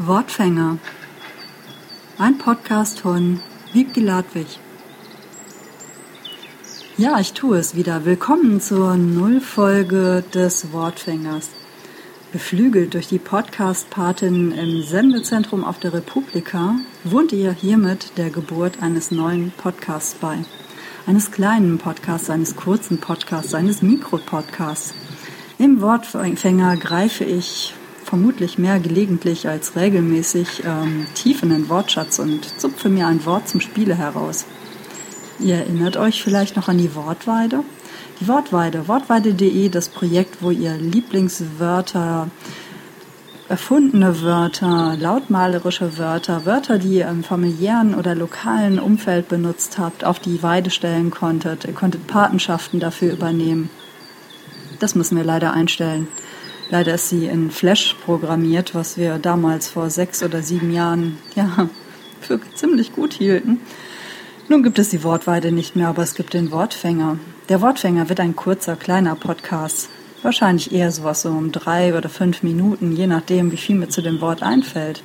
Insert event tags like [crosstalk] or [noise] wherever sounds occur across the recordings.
Wortfänger. Ein Podcast von Wiebke Ladwig. Ja, ich tue es wieder. Willkommen zur Nullfolge des Wortfängers. Beflügelt durch die Podcast-Patin im Sendezentrum auf der Republika wohnt ihr hiermit der Geburt eines neuen Podcasts bei. Eines kleinen Podcasts, eines kurzen Podcasts, eines Mikropodcasts. Im Wortfänger greife ich vermutlich mehr gelegentlich als regelmäßig ähm, tief in den Wortschatz und zupfe mir ein Wort zum Spiele heraus. Ihr erinnert euch vielleicht noch an die Wortweide? Die Wortweide, wortweide.de, das Projekt, wo ihr Lieblingswörter, erfundene Wörter, lautmalerische Wörter, Wörter, die ihr im familiären oder lokalen Umfeld benutzt habt, auf die Weide stellen konntet. Ihr konntet Patenschaften dafür übernehmen. Das müssen wir leider einstellen. Leider ist sie in Flash programmiert, was wir damals vor sechs oder sieben Jahren ja, [laughs] für ziemlich gut hielten. Nun gibt es die Wortweide nicht mehr, aber es gibt den Wortfänger. Der Wortfänger wird ein kurzer, kleiner Podcast. Wahrscheinlich eher sowas so um drei oder fünf Minuten, je nachdem, wie viel mir zu dem Wort einfällt.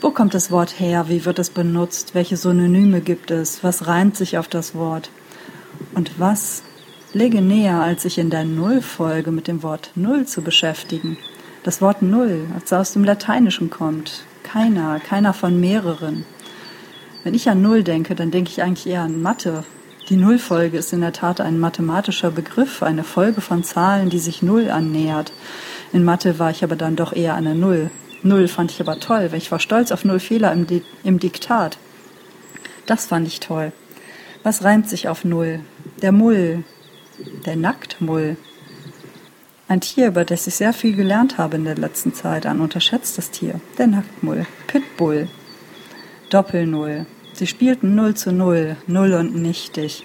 Wo kommt das Wort her? Wie wird es benutzt? Welche Synonyme gibt es? Was reimt sich auf das Wort? Und was Lege näher, als sich in der Nullfolge mit dem Wort Null zu beschäftigen. Das Wort Null, als aus dem Lateinischen kommt. Keiner, keiner von mehreren. Wenn ich an Null denke, dann denke ich eigentlich eher an Mathe. Die Nullfolge ist in der Tat ein mathematischer Begriff, eine Folge von Zahlen, die sich Null annähert. In Mathe war ich aber dann doch eher an der Null. Null fand ich aber toll, weil ich war stolz auf Null Fehler im, Di im Diktat. Das fand ich toll. Was reimt sich auf Null? Der Mull, der Nacktmull. Ein Tier, über das ich sehr viel gelernt habe in der letzten Zeit. Ein unterschätztes Tier. Der Nacktmull. Pitbull. Doppelnull. Sie spielten Null zu Null. Null und nichtig.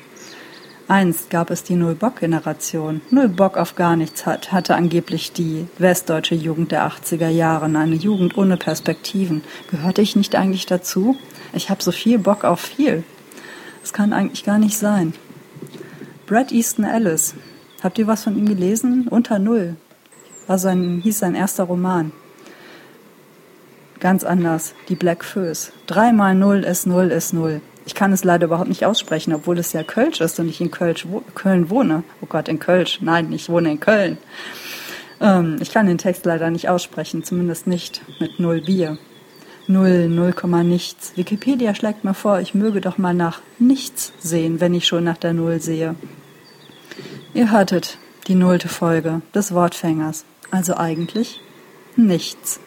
Einst gab es die Null-Bock-Generation. Null Bock auf gar nichts hat, hatte angeblich die westdeutsche Jugend der 80er Jahre. Eine Jugend ohne Perspektiven. Gehörte ich nicht eigentlich dazu? Ich habe so viel Bock auf viel. Das kann eigentlich gar nicht sein. Brad Easton Ellis. Habt ihr was von ihm gelesen? Unter Null. War sein, hieß sein erster Roman. Ganz anders. Die Black Föß. Dreimal Null ist Null ist Null. Ich kann es leider überhaupt nicht aussprechen, obwohl es ja Kölsch ist und ich in Kölsch, Köln wohne. Oh Gott, in Kölsch. Nein, ich wohne in Köln. Ähm, ich kann den Text leider nicht aussprechen, zumindest nicht mit Null Bier. Null, Null Komma nichts. Wikipedia schlägt mir vor, ich möge doch mal nach nichts sehen, wenn ich schon nach der Null sehe. Ihr hörtet die nullte Folge des Wortfängers, also eigentlich nichts.